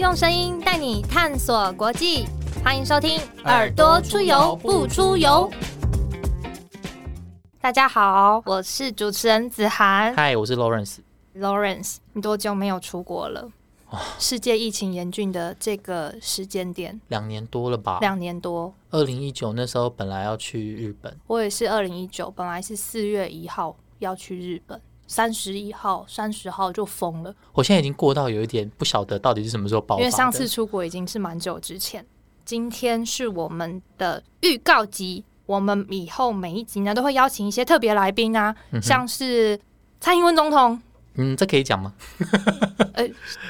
用声音带你探索国际，欢迎收听《耳朵出游不出游》。大家好，我是主持人子涵。嗨，我是 Lawrence。Lawrence，你多久没有出国了？世界疫情严峻的这个时间点，两年多了吧？两年多。二零一九那时候本来要去日本，我也是二零一九，本来是四月一号要去日本，三十一号、三十号就封了。我现在已经过到有一点不晓得到底是什么时候爆发，因为上次出国已经是蛮久之前。今天是我们的预告集，我们以后每一集呢都会邀请一些特别来宾啊，像是蔡英文总统。嗯，这可以讲吗？呃，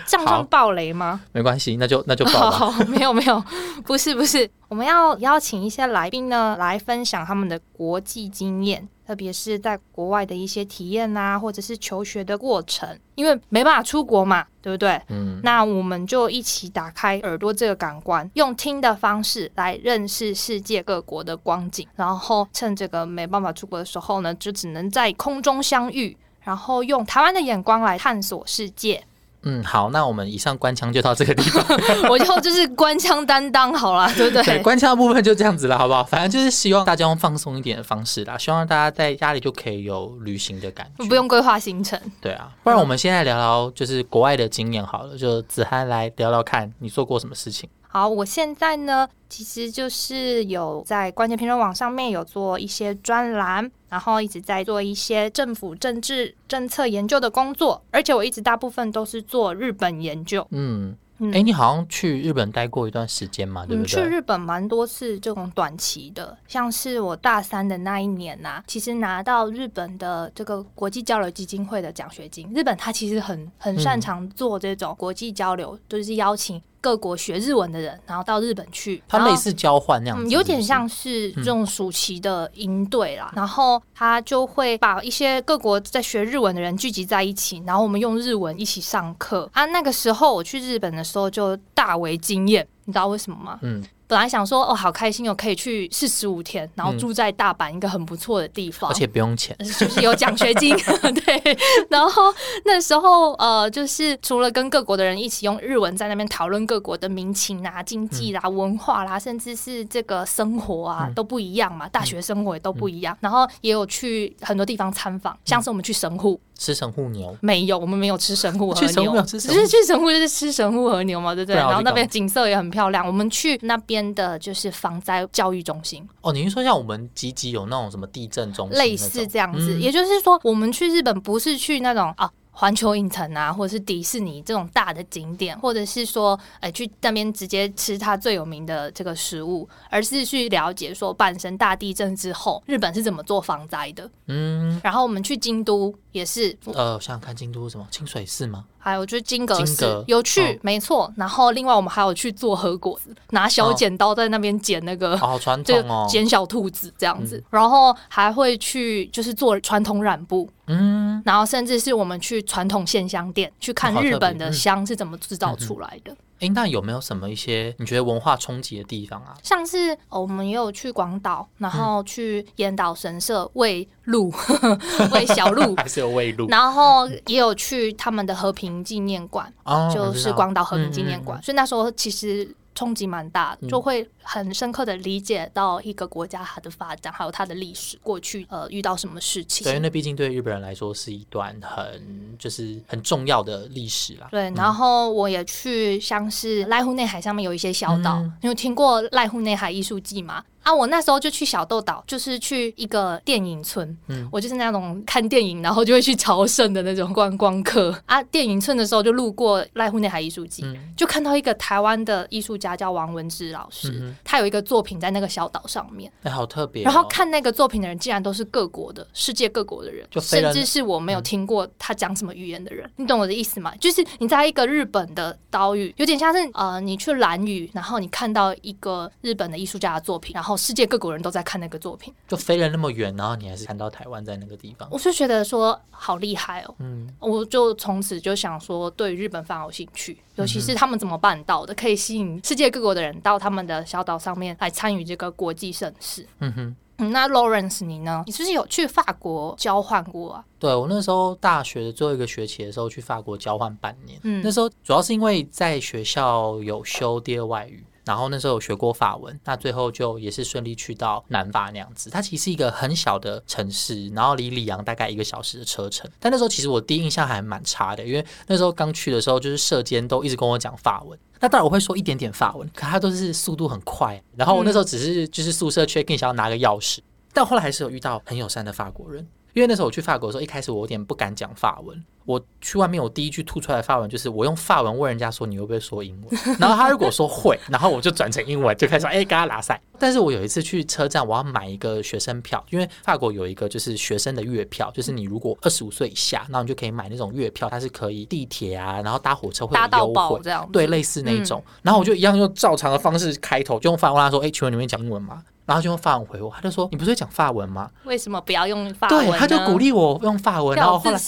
这样算暴雷吗？没关系，那就那就爆 好，没有没有，不是不是，我们要邀请一些来宾呢，来分享他们的国际经验，特别是在国外的一些体验啊，或者是求学的过程。因为没办法出国嘛，对不对？嗯，那我们就一起打开耳朵这个感官，用听的方式来认识世界各国的光景，然后趁这个没办法出国的时候呢，就只能在空中相遇。然后用台湾的眼光来探索世界。嗯，好，那我们以上官腔就到这个地方。我就就是官腔担当好了，对不对？对，官腔的部分就这样子了，好不好？反正就是希望大家用放松一点的方式啦，希望大家在家里就可以有旅行的感觉，不用规划行程。对啊，不然我们现在聊聊就是国外的经验好了，就子涵来聊聊看你做过什么事情。好，我现在呢，其实就是有在关键评论网上面有做一些专栏，然后一直在做一些政府政治政策研究的工作，而且我一直大部分都是做日本研究。嗯。哎，你好像去日本待过一段时间嘛？对不对？去日本蛮多次，这种短期的，像是我大三的那一年呐，其实拿到日本的这个国际交流基金会的奖学金。日本他其实很很擅长做这种国际交流，就是邀请各国学日文的人，然后到日本去。他类似交换那样子，有点像是这种暑期的营队啦。然后他就会把一些各国在学日文的人聚集在一起，然后我们用日文一起上课。啊，那个时候我去日本的。时候就大为惊艳，你知道为什么吗？嗯。本来想说哦，好开心哦，可以去四十五天，然后住在大阪一个很不错的地方，而且不用钱，就是有奖学金。对，然后那时候呃，就是除了跟各国的人一起用日文在那边讨论各国的民情啊、经济啦、文化啦，甚至是这个生活啊都不一样嘛，大学生活也都不一样。然后也有去很多地方参访，像是我们去神户。吃神户牛，没有，我们没有吃神户和牛，只是 去神户就是吃神户和牛嘛，对不对？然后那边景色也很漂亮，我们去那边。的就是防灾教育中心哦，你是说像我们吉吉有那种什么地震中心，类似这样子，也就是说我们去日本不是去那种啊。环球影城啊，或者是迪士尼这种大的景点，或者是说，哎，去那边直接吃它最有名的这个食物，而是去了解说，阪神大地震之后，日本是怎么做防灾的。嗯，然后我们去京都也是，呃，想想看，京都什么清水寺吗？还有就是金阁寺，有去，没错。然后另外我们还有去做和果子，拿小剪刀在那边剪那个，好 传统哦，剪小兔子这样子。然后还会去就是做传统染布。嗯，然后甚至是我们去传统线香店去看日本的香是怎么制造出来的。哎，那有没有什么一些你觉得文化冲击的地方啊？像是我们也有去广岛，然后去岩岛神社喂鹿，喂小鹿，还是有喂鹿。然后也有去他们的和平纪念馆，就是广岛和平纪念馆。所以那时候其实。冲击蛮大，就会很深刻的理解到一个国家它的发展，还有它的历史过去，呃，遇到什么事情。对，那毕竟对日本人来说是一段很就是很重要的历史啦。对，然后我也去像是濑户内海上面有一些小岛，你有听过濑户内海艺术季吗？啊，我那时候就去小豆岛，就是去一个电影村。嗯，我就是那种看电影然后就会去朝圣的那种观光客。啊，电影村的时候就路过濑户内海艺术季，就看到一个台湾的艺术家叫王文志老师，他有一个作品在那个小岛上面，哎，好特别。然后看那个作品的人竟然都是各国的，世界各国的人，就甚至是我没有听过他讲什么语言的人。你懂我的意思吗？就是你在一个日本的岛屿，有点像是呃，你去蓝屿，然后你看到一个日本的艺术家的作品，然后。世界各国人都在看那个作品，就飞了那么远，然后你还是看到台湾在那个地方，我就觉得说好厉害哦。嗯，我就从此就想说对日本非常有兴趣，尤其是他们怎么办到的，可以吸引世界各国的人到他们的小岛上面来参与这个国际盛事。嗯哼。嗯，那 Lawrence 你呢？你是不是有去法国交换过啊？对我那时候大学的最后一个学期的时候去法国交换半年，嗯那时候主要是因为在学校有修第二外语。然后那时候有学过法文，那最后就也是顺利去到南法那样子。它其实是一个很小的城市，然后离里昂大概一个小时的车程。但那时候其实我第一印象还蛮差的，因为那时候刚去的时候，就是社监都一直跟我讲法文。那当然我会说一点点法文，可他都是速度很快。然后我那时候只是就是宿舍 check in 想要拿个钥匙，但后来还是有遇到很友善的法国人。因为那时候我去法国的时候，一开始我有点不敢讲法文。我去外面，我第一句吐出来的法文就是我用法文问人家说你会不会说英文，然后他如果说会，然后我就转成英文，就开始说哎，跟他拉塞。但是我有一次去车站，我要买一个学生票，因为法国有一个就是学生的月票，就是你如果二十五岁以下，那你就可以买那种月票，它是可以地铁啊，然后搭火车会有搭到优惠，爆这样对，类似那种。然后我就一样用照常的方式开头，就用法文问他说，哎，请问你会讲英文吗？然后就用法文回我，他就说你不是会讲法文吗？为什么不要用法文对，他就鼓励我用法文，然后后来。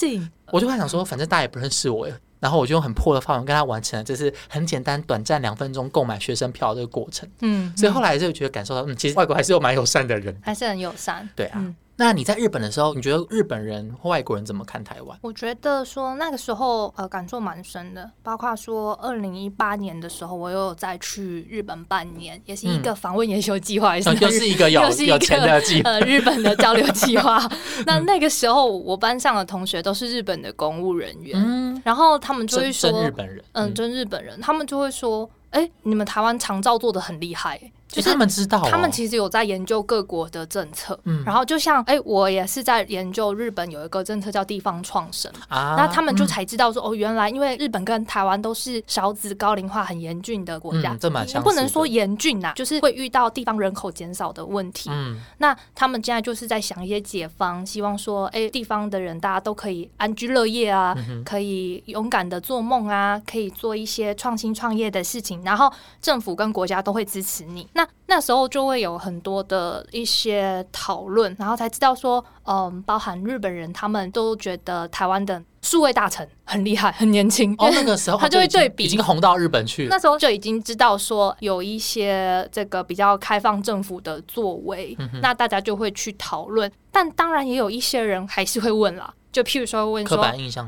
我就会想说，反正大家也不认识我，然后我就用很破的法文跟他完成了，就是很简单、短暂两分钟购买学生票的这个过程。嗯，所以后来就觉得感受到，嗯，其实外国还是有蛮友善的人。还是很友善。对啊，嗯那你在日本的时候，你觉得日本人或外国人怎么看台湾？我觉得说那个时候呃感受蛮深的，包括说二零一八年的时候，我又再去日本半年，也是一个访问研究计划，也是嗯又是一个有 又是一个有钱的计划。呃日本的交流计划。那那个时候我班上的同学都是日本的公务人员，嗯，然后他们就会说，真日本人，嗯，真日本人，他们就会说，哎、你们台湾长照做的很厉害、就是他们知道哦，他们其实有在研究各国的政策，嗯。然后就像哎、我也是在研究日本有一个政策叫地方创生，啊，那他们就嗯。才知道说、哦，原来因为日本跟台湾都是少子高龄化很严峻的国家，嗯这蛮不能说严峻呐、就是会遇到地方人口减少的问题。嗯。那他们现在就是在想一些解方，希望说，哎、地方的人大家都可以安居乐业啊，嗯可以勇敢的做梦啊，可以做一些创新创业的事情，然后政府跟国家都会支持你。那那时候就会有很多的一些讨论，然后才知道说，嗯，包含日本人他们都觉得台湾的数位大臣很厉害，很年轻。哦，那个时候 他就会对比已经红到日本去了。那时候就已经知道说有一些这个比较开放政府的作为，嗯那大家就会去讨论。但当然也有一些人还是会问啦，就譬如说问说。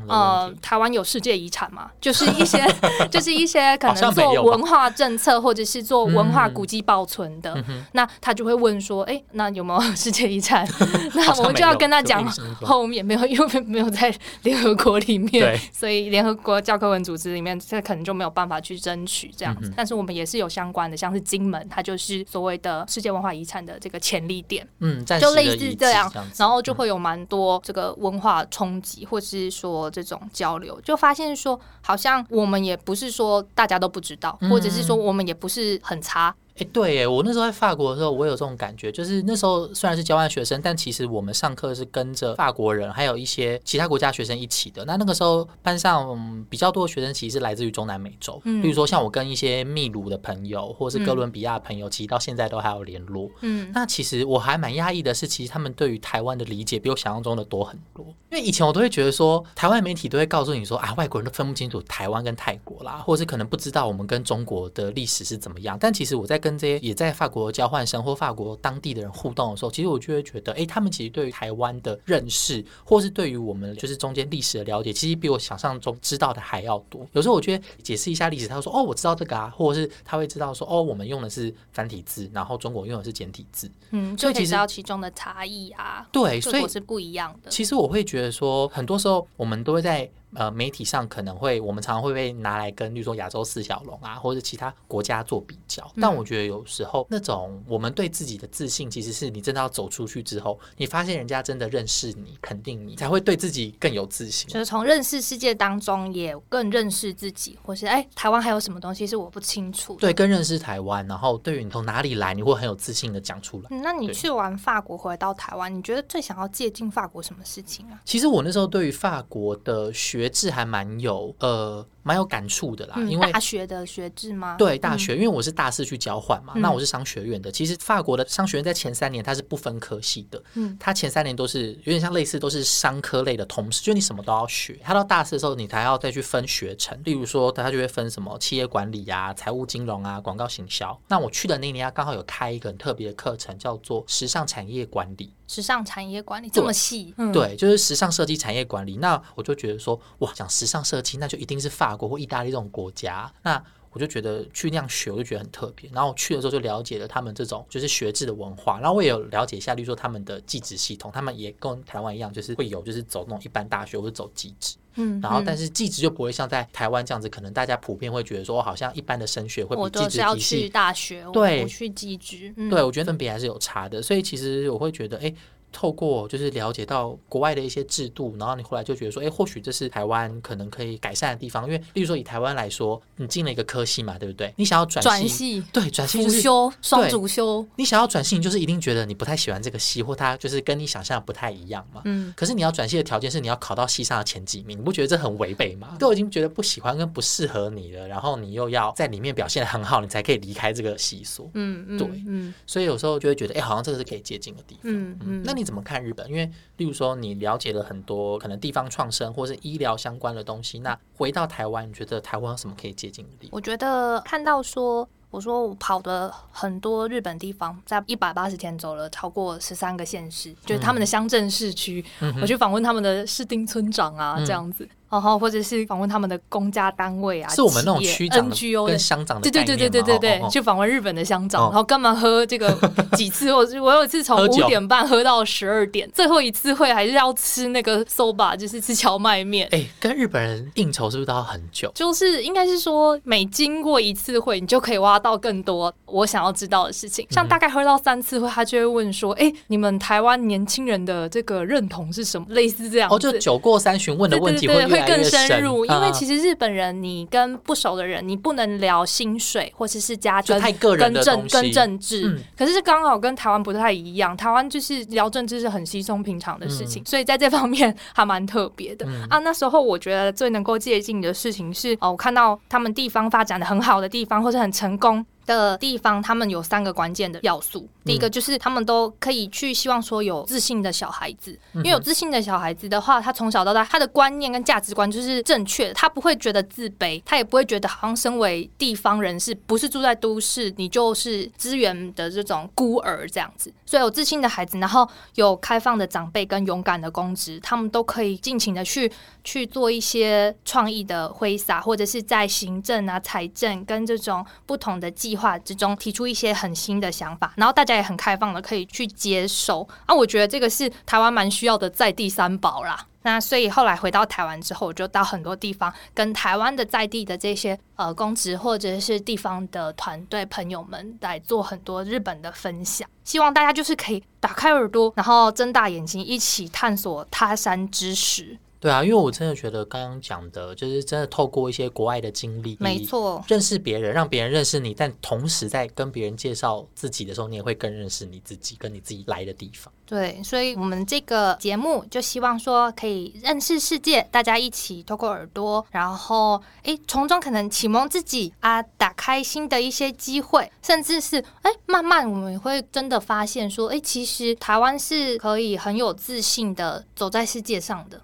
呃台湾有世界遗产吗？就是一些，就是一些可能做文化政策或者是做文化嗯古迹保存的，嗯那他就会问说，哎、那有没有世界遗产？那我们就要跟他讲后面没有，因为没有在联合国里面，所以联合国教科文组织里面，这可能就没有办法去争取这样子。嗯但是我们也是有相关的，像是金门，它就是所谓的世界文化遗产的这个潜力点，嗯，就类似这样然后就会有蛮多这个文化冲击，或是说这种交流，就发现说，好像我们也不是说大家都不知道，嗯。或者是说我们也不是很差，哎、对耶，我那时候在法国的时候，我有这种感觉，就是那时候虽然是交换学生，但其实我们上课是跟着法国人，还有一些其他国家学生一起的。那那个时候班上、嗯比较多的学生其实是来自于中南美洲，嗯比如说像我跟一些秘鲁的朋友，或是哥伦比亚的朋友，其实到现在都还有联络。嗯，那其实我还蛮讶异的是，其实他们对于台湾的理解比我想象中的多很多。因为以前我都会觉得说，台湾媒体都会告诉你说啊，外国人都分不清楚台湾跟泰国啦，或者是可能不知道我们跟中国的历史是怎么样。但其实我在跟这些也在法国交换生或法国当地的人互动的时候，其实我就会觉得，哎、他们其实对于台湾的认识，或是对于我们就是中间历史的了解，其实比我想象中知道的还要多。有时候我觉得解释一下历史，他说哦，我知道这个啊，或者是他会知道说哦，我们用的是繁体字，然后中国用的是简体字。嗯，所以其实就可以知道其中的差异啊，对，所以是不一样的。其实我会觉得说，很多时候我们都会在呃媒体上可能会，我们常常会被拿来跟，例如说亚洲四小龙啊，或者其他国家做比较。嗯但我觉得有时候那种我们对自己的自信，其实是你真的要走出去之后，你发现人家真的认识你、肯定你，才会对自己更有自信。就是从认识世界当中，也更认识自己，或是哎，台湾还有什么东西是我不清楚的。对，更认识台湾，然后对于你从哪里来，你会很有自信的讲出来。嗯那你去完法国回到台湾，你觉得最想要借鉴法国什么事情啊？其实我那时候对于法国的学制还蛮有呃蛮有感触的啦，嗯因为大学的学制吗？对大学，因为我是大四去交换嘛，嗯那我是商学院的。其实法国的商学院在前三年它是不分科系的，嗯它前三年都是有点像类似都是商科类的同时，就你什么都要学。它到大四的时候，你才要再去分学程，例如说它就会分什么企业管理啊、财务金融啊、广告行销。那我去的那一年，它刚好有开一个很特别的课程，叫做时尚产业管理。时尚产业管理这么细，嗯，对，就是时尚设计产业管理。那我就觉得说，哇，讲时尚设计，那就一定是法国或意大利这种国家。那我就觉得去那样学，我就觉得很特别。然后我去的时候就了解了他们这种就是学制的文化，然后我也有了解一下，例如说他们的技职系统，他们也跟台湾一样，就是会有就是走那种一般大学或者走技职。嗯，然后，但是是技职就不会像在台湾这样子，可能大家普遍会觉得说，好像一般的升学会我比技都是要去职体系大学，我对我去技职，嗯对，我觉得分别还是有差的，所以其实我会觉得，哎，透过就是了解到国外的一些制度，然后你后来就觉得说，哎，或许这是台湾可能可以改善的地方，因为例如说以台湾来说，你进了一个科系嘛，对不对？你想要转系，转系、对，转系辅就是修、双主修，你想要转系，你就是一定觉得你不太喜欢这个系，或它就是跟你想象的不太一样嘛。嗯，可是你要转系的条件是你要考到系上的前几名，你不觉得这很违背吗？都已经觉得不喜欢跟不适合你了，然后你又要在里面表现的很好，你才可以离开这个系所。嗯嗯，对嗯所以有时候就会觉得，哎、好像这个是可以接近的地方。嗯嗯，那你怎么看日本？因为例如说你了解了很多可能地方创生或是医疗相关的东西，那回到台湾，你觉得台湾有什么可以接近的地方？我觉得看到说，我说我跑的很多日本地方，在一百八十天走了超过十三个县市，就是他们的乡镇市区，我去访问他们的市町村长啊，嗯这样子。然后或者是访问他们的公家单位啊，是我们那种区长 NGO 的跟乡长的对对对对对对对，去访问日本的乡长，哦然后干嘛喝这个 几次？我我有一次从五点半喝到十二点，最后一次会还是要吃那个 soba，就是吃荞麦面。哎、跟日本人应酬是不是都要很久？就是应该是说，每经过一次会，你就可以挖到更多我想要知道的事情。像大概喝到三次会，他就会问说：“哎、你们台湾年轻人的这个认同是什么？”类似这样。哦，就酒过三巡问的问题对对会更深入，因为啊其实日本人，你跟不熟的人，你不能聊薪水或者是家跟就太个人跟政跟政治。嗯可是刚好跟台湾不太一样，台湾就是聊政治是很稀松平常的事情，所以在这方面 还蛮特别的、嗯啊。那时候我觉得最能够接近的事情是，哦，我看到他们地方发展的很好的地方，或是很成功。的地方，他们有三个关键的要素。第一个就是他们都可以去希望说有自信的小孩子，因为有自信的小孩子的话，他从小到大他的观念跟价值观就是正确的，他不会觉得自卑，他也不会觉得好像身为地方人士，不是住在都市，你就是资源的这种孤儿这样子。所以有自信的孩子，然后有开放的长辈跟勇敢的公职，他们都可以尽情的去去做一些创意的挥洒，或者是在行政啊、财政跟这种不同的计划之中提出一些很新的想法，然后大家也很开放的可以去接受。啊，我觉得这个是台湾蛮需要的在地三宝啦。那所以后来回到台湾之后，我就到很多地方跟台湾的在地的这些呃公职或者是地方的团队朋友们来做很多日本的分享，希望大家就是可以打开耳朵，然后睁大眼睛，一起探索他山之石。对啊，因为我真的觉得刚刚讲的，就是真的透过一些国外的经历，没错，认识别人，让别人认识你，但同时在跟别人介绍自己的时候，你也会更认识你自己，跟你自己来的地方。对，所以我们这个节目就希望说可以认识世界，大家一起透过耳朵，然后诶从中可能启蒙自己啊，打开新的一些机会，甚至是诶慢慢我们会真的发现说，诶其实台湾是可以很有自信的走在世界上的。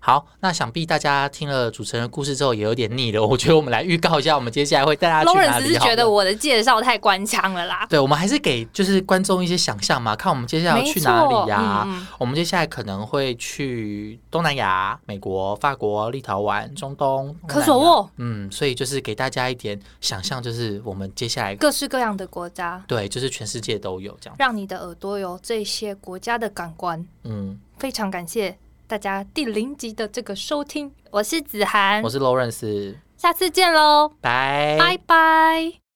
好，那想必大家听了主持人的故事之后也有点腻了，我觉得我们来预告一下，我们接下来会带大家去哪里好了。是觉得我的介绍太官腔了啦，对，我们还是给就是观众一些想象嘛，看我们接下来要去哪错里呀、我们接下来可能会去东南亚、美国、法国、立陶宛、中东、科索沃。嗯，所以就是给大家一点想象，就是我们接下来各式各样的国家，对，就是全世界都有这样。让你的耳朵有这些国家的感官。嗯，非常感谢大家第零集的这个收听，我是子涵。我，是 Lawrence，下次见喽，拜。拜拜。